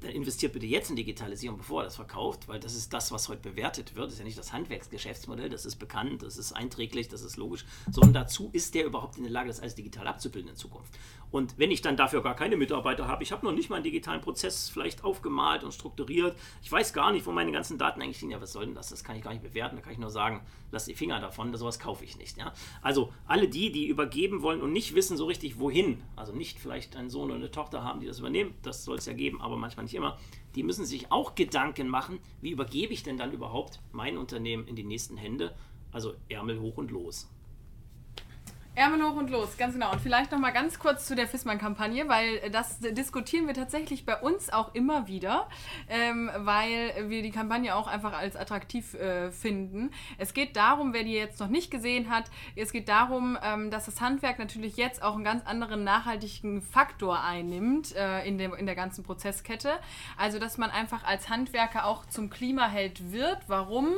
dann investiert bitte jetzt in Digitalisierung, bevor er das verkauft, weil das ist das, was heute bewertet wird. Das ist ja nicht das Handwerksgeschäftsmodell, das ist bekannt, das ist einträglich, das ist logisch, sondern dazu ist der überhaupt in der Lage, das alles digital abzubilden in Zukunft. Und wenn ich dann dafür gar keine Mitarbeiter habe, ich habe noch nicht mal einen digitalen Prozess vielleicht aufgemalt und strukturiert, ich weiß gar nicht, wo meine ganzen Daten eigentlich liegen, ja, was soll denn das? Das kann ich gar nicht bewerten, da kann ich nur sagen, lass die Finger davon, sowas kaufe ich nicht. Ja? Also alle die, die übergeben wollen und nicht wissen so richtig, wohin, also nicht vielleicht einen Sohn oder eine Tochter haben, die das übernehmen, das soll es ja geben, aber manchmal nicht immer, die müssen sich auch Gedanken machen, wie übergebe ich denn dann überhaupt mein Unternehmen in die nächsten Hände, also Ärmel hoch und los. Ärmel hoch und los, ganz genau. Und vielleicht noch mal ganz kurz zu der Fissmann-Kampagne, weil das diskutieren wir tatsächlich bei uns auch immer wieder, ähm, weil wir die Kampagne auch einfach als attraktiv äh, finden. Es geht darum, wer die jetzt noch nicht gesehen hat, es geht darum, ähm, dass das Handwerk natürlich jetzt auch einen ganz anderen nachhaltigen Faktor einnimmt äh, in, dem, in der ganzen Prozesskette. Also, dass man einfach als Handwerker auch zum Klimaheld wird. Warum?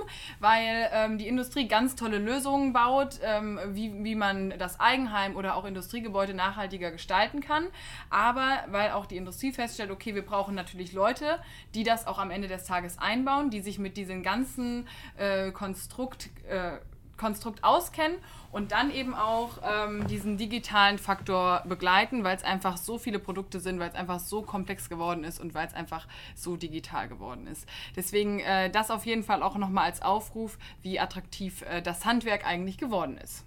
Weil ähm, die Industrie ganz tolle Lösungen baut, ähm, wie, wie man das Eigenheim oder auch Industriegebäude nachhaltiger gestalten kann. Aber weil auch die Industrie feststellt, okay, wir brauchen natürlich Leute, die das auch am Ende des Tages einbauen, die sich mit diesem ganzen äh, Konstrukt, äh, Konstrukt auskennen und dann eben auch ähm, diesen digitalen Faktor begleiten, weil es einfach so viele Produkte sind, weil es einfach so komplex geworden ist und weil es einfach so digital geworden ist. Deswegen äh, das auf jeden Fall auch nochmal als Aufruf, wie attraktiv äh, das Handwerk eigentlich geworden ist.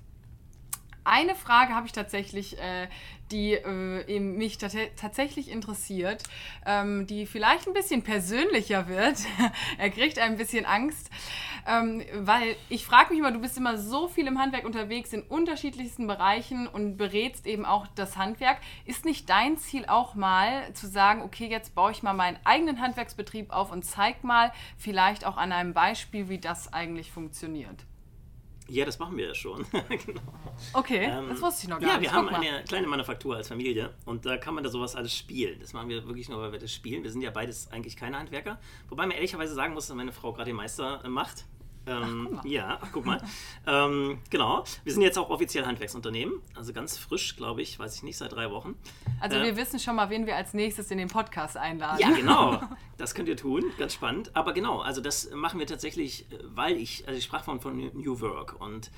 Eine Frage habe ich tatsächlich, äh, die äh, mich tatsächlich interessiert, ähm, die vielleicht ein bisschen persönlicher wird. er kriegt ein bisschen Angst, ähm, weil ich frage mich immer, du bist immer so viel im Handwerk unterwegs in unterschiedlichsten Bereichen und berätst eben auch das Handwerk. Ist nicht dein Ziel auch mal zu sagen, okay, jetzt baue ich mal meinen eigenen Handwerksbetrieb auf und zeig mal vielleicht auch an einem Beispiel, wie das eigentlich funktioniert? Ja, das machen wir ja schon. genau. Okay, ähm, das wusste ich noch gar ja, nicht. Ja, wir haben eine kleine Manufaktur als Familie und da kann man da sowas alles spielen. Das machen wir wirklich nur, weil wir das spielen. Wir sind ja beides eigentlich keine Handwerker. Wobei man ehrlicherweise sagen muss, dass meine Frau gerade den Meister äh, macht. Ähm, ach, ja, ach, guck mal. ähm, genau. Wir sind jetzt auch offiziell Handwerksunternehmen. Also ganz frisch, glaube ich, weiß ich nicht, seit drei Wochen. Also äh, wir wissen schon mal, wen wir als nächstes in den Podcast einladen. Ja, genau. Das könnt ihr tun. Ganz spannend. Aber genau, also das machen wir tatsächlich, äh, weil ich, also ich sprach von, von New Work und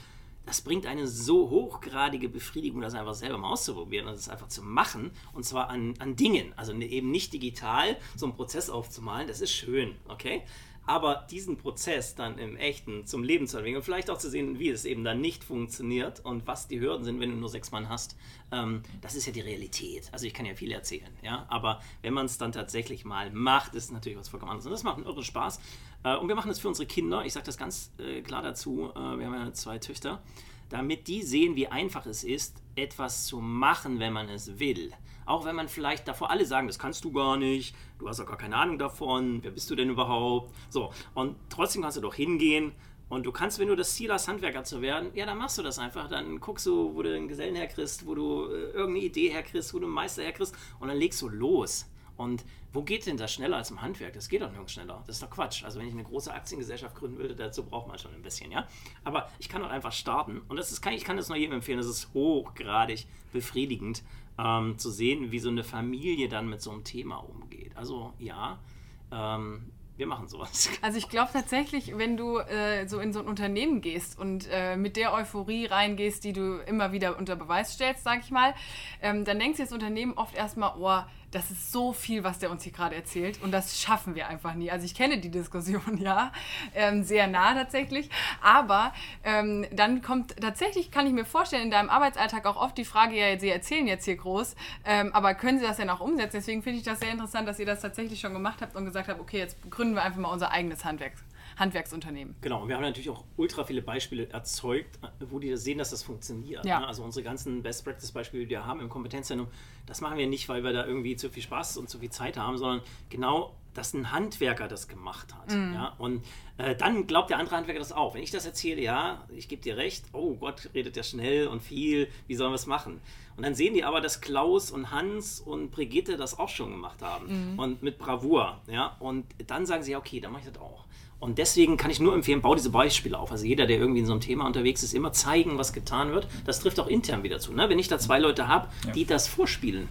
das bringt eine so hochgradige Befriedigung, das einfach selber mal auszuprobieren und das einfach zu machen. Und zwar an, an Dingen. Also ne, eben nicht digital so einen Prozess aufzumalen. Das ist schön, okay? Aber diesen Prozess dann im Echten zum Leben zu erwecken und vielleicht auch zu sehen, wie es eben dann nicht funktioniert und was die Hürden sind, wenn du nur sechs Mann hast, ähm, das ist ja die Realität. Also ich kann ja viel erzählen, ja, aber wenn man es dann tatsächlich mal macht, ist natürlich was vollkommen anderes. Und das macht einen irren Spaß. Äh, und wir machen das für unsere Kinder. Ich sage das ganz äh, klar dazu. Äh, wir haben ja zwei Töchter damit die sehen, wie einfach es ist, etwas zu machen, wenn man es will. Auch wenn man vielleicht davor alle sagen, das kannst du gar nicht, du hast doch gar keine Ahnung davon, wer bist du denn überhaupt? So, und trotzdem kannst du doch hingehen und du kannst, wenn du das Ziel hast, Handwerker zu werden, ja, dann machst du das einfach. Dann guckst du, wo du einen Gesellen herkriegst, wo du äh, irgendeine Idee herkriegst, wo du einen Meister herkriegst und dann legst du los. Und wo geht denn das schneller als im Handwerk? Das geht doch nirgends schneller. Das ist doch Quatsch. Also wenn ich eine große Aktiengesellschaft gründen würde, dazu braucht man schon ein bisschen, ja. Aber ich kann doch einfach starten. Und das ist, ich kann das nur jedem empfehlen. Das ist hochgradig befriedigend ähm, zu sehen, wie so eine Familie dann mit so einem Thema umgeht. Also ja, ähm, wir machen sowas. Also ich glaube tatsächlich, wenn du äh, so in so ein Unternehmen gehst und äh, mit der Euphorie reingehst, die du immer wieder unter Beweis stellst, sag ich mal, ähm, dann denkst du das Unternehmen oft erstmal, oh, das ist so viel, was der uns hier gerade erzählt und das schaffen wir einfach nie. Also ich kenne die Diskussion, ja, ähm, sehr nah tatsächlich, aber ähm, dann kommt tatsächlich, kann ich mir vorstellen, in deinem Arbeitsalltag auch oft die Frage, ja, Sie erzählen jetzt hier groß, ähm, aber können Sie das denn auch umsetzen? Deswegen finde ich das sehr interessant, dass ihr das tatsächlich schon gemacht habt und gesagt habt, okay, jetzt gründen wir einfach mal unser eigenes Handwerk. Handwerksunternehmen. Genau, und wir haben natürlich auch ultra viele Beispiele erzeugt, wo die sehen, dass das funktioniert. Ja. Ne? Also unsere ganzen Best-Practice-Beispiele, die wir haben im Kompetenzzentrum, das machen wir nicht, weil wir da irgendwie zu viel Spaß und zu viel Zeit haben, sondern genau, dass ein Handwerker das gemacht hat. Mhm. Ja? Und äh, dann glaubt der andere Handwerker das auch. Wenn ich das erzähle, ja, ich gebe dir recht, oh Gott, redet der schnell und viel, wie sollen wir es machen? Und dann sehen die aber, dass Klaus und Hans und Brigitte das auch schon gemacht haben. Mhm. Und mit Bravour. Ja? Und dann sagen sie, ja, okay, dann mache ich das auch. Und deswegen kann ich nur empfehlen, bau diese Beispiele auf. Also jeder, der irgendwie in so einem Thema unterwegs ist, immer zeigen, was getan wird. Das trifft auch intern wieder zu. Ne? Wenn ich da zwei Leute habe, ja. die das vorspielen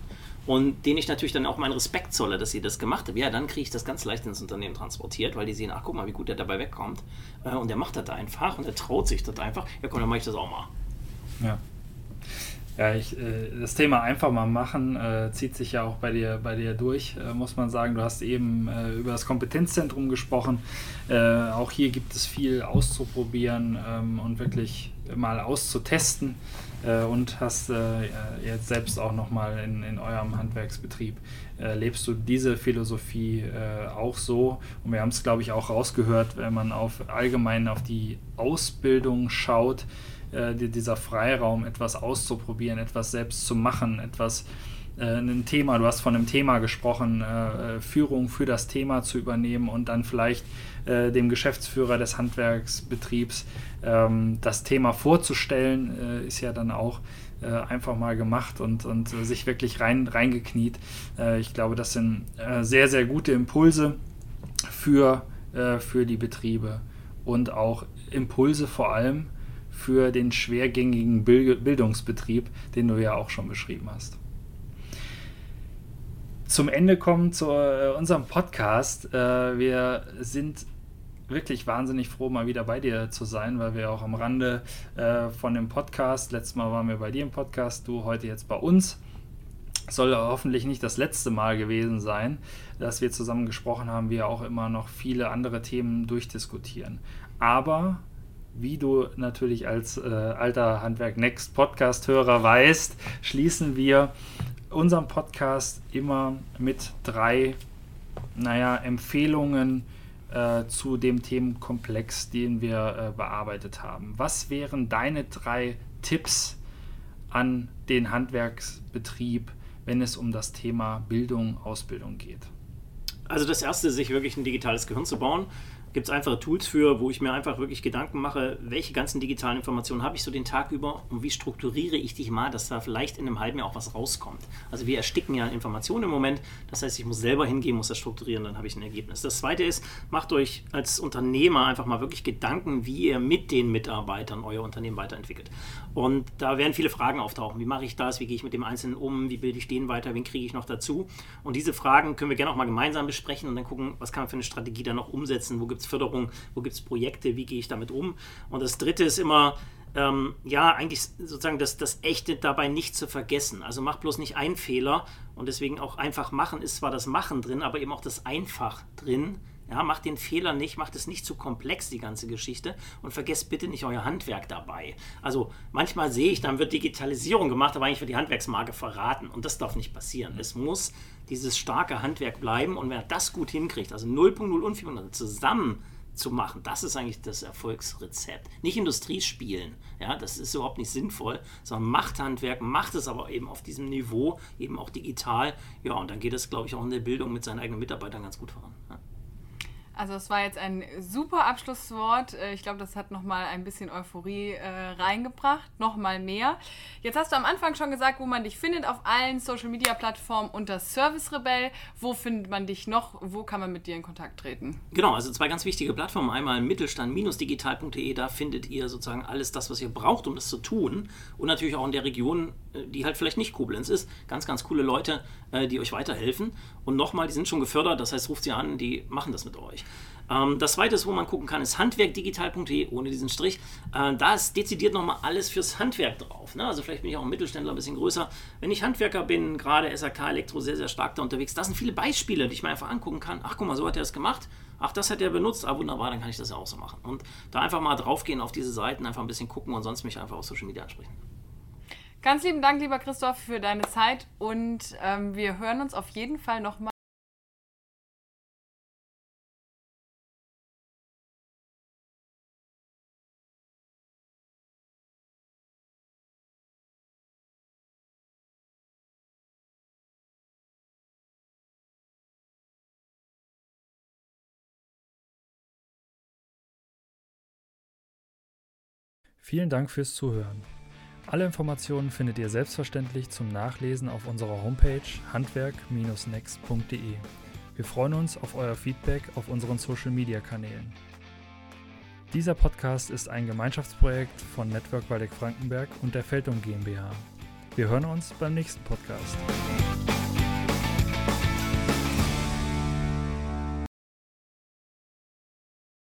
und denen ich natürlich dann auch meinen Respekt zolle, dass sie das gemacht haben, ja, dann kriege ich das ganz leicht ins Unternehmen transportiert, weil die sehen, ach guck mal, wie gut der dabei wegkommt. Äh, und der macht das einfach und er traut sich das einfach. Ja komm, dann mache ich das auch mal. Ja. Ja, ich, äh, das Thema einfach mal machen äh, zieht sich ja auch bei dir, bei dir durch, äh, muss man sagen. Du hast eben äh, über das Kompetenzzentrum gesprochen. Äh, auch hier gibt es viel auszuprobieren ähm, und wirklich mal auszutesten äh, und hast jetzt selbst auch nochmal in, in eurem Handwerksbetrieb. lebst du diese Philosophie auch so? Und wir haben es, glaube ich, auch rausgehört, wenn man auf allgemein auf die Ausbildung schaut äh, dieser Freiraum, etwas auszuprobieren, etwas selbst zu machen, etwas äh, ein Thema, du hast von einem Thema gesprochen, äh, Führung für das Thema zu übernehmen und dann vielleicht äh, dem Geschäftsführer des Handwerksbetriebs ähm, das Thema vorzustellen, äh, ist ja dann auch äh, einfach mal gemacht und, und äh, sich wirklich rein, reingekniet. ich glaube, das sind sehr, sehr gute Impulse für, für die Betriebe und auch Impulse vor allem für den schwergängigen Bildungsbetrieb, den du ja auch schon beschrieben hast zum Ende kommen zu äh, unserem Podcast. Äh, wir sind wirklich wahnsinnig froh, mal wieder bei dir zu sein, weil wir auch am Rande äh, von dem Podcast, letztes Mal waren wir bei dir im Podcast, du heute jetzt bei uns. Soll hoffentlich nicht das letzte Mal gewesen sein, dass wir zusammen gesprochen haben, wir auch immer noch viele andere Themen durchdiskutieren. Aber wie du natürlich als äh, alter Handwerk Next Podcast-Hörer weißt, schließen wir unseren Podcast immer mit drei, naja, Empfehlungen äh, zu dem Themenkomplex, den wir äh, bearbeitet haben. Was wären deine drei Tipps an den Handwerksbetrieb, wenn es um das Thema Bildung, Ausbildung geht? Also das erste, sich wirklich ein digitales Gehirn zu bauen gibt es einfache Tools für, wo ich mir einfach wirklich Gedanken mache, welche ganzen digitalen Informationen habe ich so den Tag über und wie strukturiere ich dich mal, dass da vielleicht in einem halben Jahr auch was rauskommt. Also wir ersticken ja Informationen im Moment, das heißt, ich muss selber hingehen, muss das strukturieren, dann habe ich ein Ergebnis. Das zweite ist, macht euch als Unternehmer einfach mal wirklich Gedanken, wie ihr mit den Mitarbeitern euer Unternehmen weiterentwickelt. Und da werden viele Fragen auftauchen. Wie mache ich das? Wie gehe ich mit dem Einzelnen um? Wie bilde ich den weiter? Wen kriege ich noch dazu? Und diese Fragen können wir gerne auch mal gemeinsam besprechen und dann gucken, was kann man für eine Strategie da noch umsetzen? Wo gibt es Förderung? Wo gibt es Projekte? Wie gehe ich damit um? Und das dritte ist immer, ähm, ja, eigentlich sozusagen das, das Echte dabei nicht zu vergessen. Also mach bloß nicht einen Fehler und deswegen auch einfach machen ist zwar das Machen drin, aber eben auch das Einfach drin ja, macht den Fehler nicht, macht es nicht zu komplex, die ganze Geschichte. Und vergesst bitte nicht euer Handwerk dabei. Also manchmal sehe ich, dann wird Digitalisierung gemacht, aber eigentlich wird die Handwerksmarke verraten. Und das darf nicht passieren. Es muss dieses starke Handwerk bleiben. Und wer das gut hinkriegt, also 0.0 und 400 zusammen zu machen, das ist eigentlich das Erfolgsrezept. Nicht Industrie spielen, ja, das ist überhaupt nicht sinnvoll, sondern macht Handwerk, macht es aber eben auf diesem Niveau, eben auch digital. Ja, und dann geht es, glaube ich, auch in der Bildung mit seinen eigenen Mitarbeitern ganz gut voran. Ja. Also es war jetzt ein super Abschlusswort. Äh, ich glaube, das hat nochmal ein bisschen Euphorie äh, reingebracht, nochmal mehr. Jetzt hast du am Anfang schon gesagt, wo man dich findet auf allen Social-Media-Plattformen unter Service Rebell. Wo findet man dich noch? Wo kann man mit dir in Kontakt treten? Genau, also zwei ganz wichtige Plattformen. Einmal mittelstand-digital.de, da findet ihr sozusagen alles das, was ihr braucht, um das zu tun. Und natürlich auch in der Region, äh, die halt vielleicht nicht Koblenz ist, ganz, ganz coole Leute, äh, die euch weiterhelfen. Und nochmal, die sind schon gefördert, das heißt, ruft sie an, die machen das mit euch. Ähm, das zweite, wo man gucken kann, ist handwerkdigital.de ohne diesen Strich. Äh, da ist dezidiert nochmal alles fürs Handwerk drauf. Ne? Also vielleicht bin ich auch ein Mittelständler ein bisschen größer. Wenn ich Handwerker bin, gerade SAK Elektro sehr, sehr stark da unterwegs, da sind viele Beispiele, die ich mir einfach angucken kann. Ach, guck mal, so hat er es gemacht. Ach, das hat er benutzt. Ah, wunderbar, dann kann ich das ja auch so machen. Und da einfach mal draufgehen auf diese Seiten, einfach ein bisschen gucken und sonst mich einfach auf Social Media ansprechen. Ganz lieben Dank, lieber Christoph, für deine Zeit und ähm, wir hören uns auf jeden Fall nochmal. Vielen Dank fürs Zuhören. Alle Informationen findet ihr selbstverständlich zum Nachlesen auf unserer Homepage handwerk-next.de. Wir freuen uns auf euer Feedback auf unseren Social-Media-Kanälen. Dieser Podcast ist ein Gemeinschaftsprojekt von Network Waldeck Frankenberg und der Feldung GmbH. Wir hören uns beim nächsten Podcast.